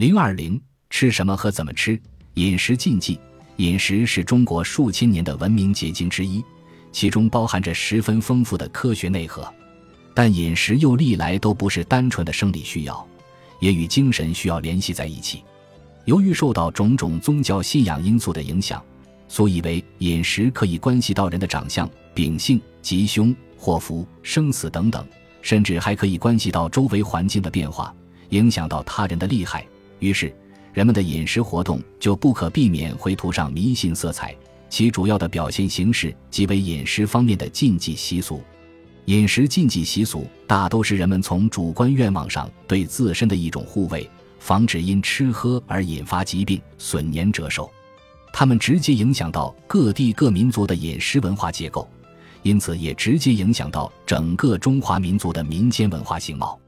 零二零吃什么和怎么吃？饮食禁忌。饮食是中国数千年的文明结晶之一，其中包含着十分丰富的科学内核。但饮食又历来都不是单纯的生理需要，也与精神需要联系在一起。由于受到种种宗教信仰因素的影响，所以为饮食可以关系到人的长相、秉性、吉凶、祸福、生死等等，甚至还可以关系到周围环境的变化，影响到他人的利害。于是，人们的饮食活动就不可避免会涂上迷信色彩。其主要的表现形式即为饮食方面的禁忌习俗。饮食禁忌习俗大都是人们从主观愿望上对自身的一种护卫。防止因吃喝而引发疾病、损年折寿，它们直接影响到各地各民族的饮食文化结构，因此也直接影响到整个中华民族的民间文化形貌。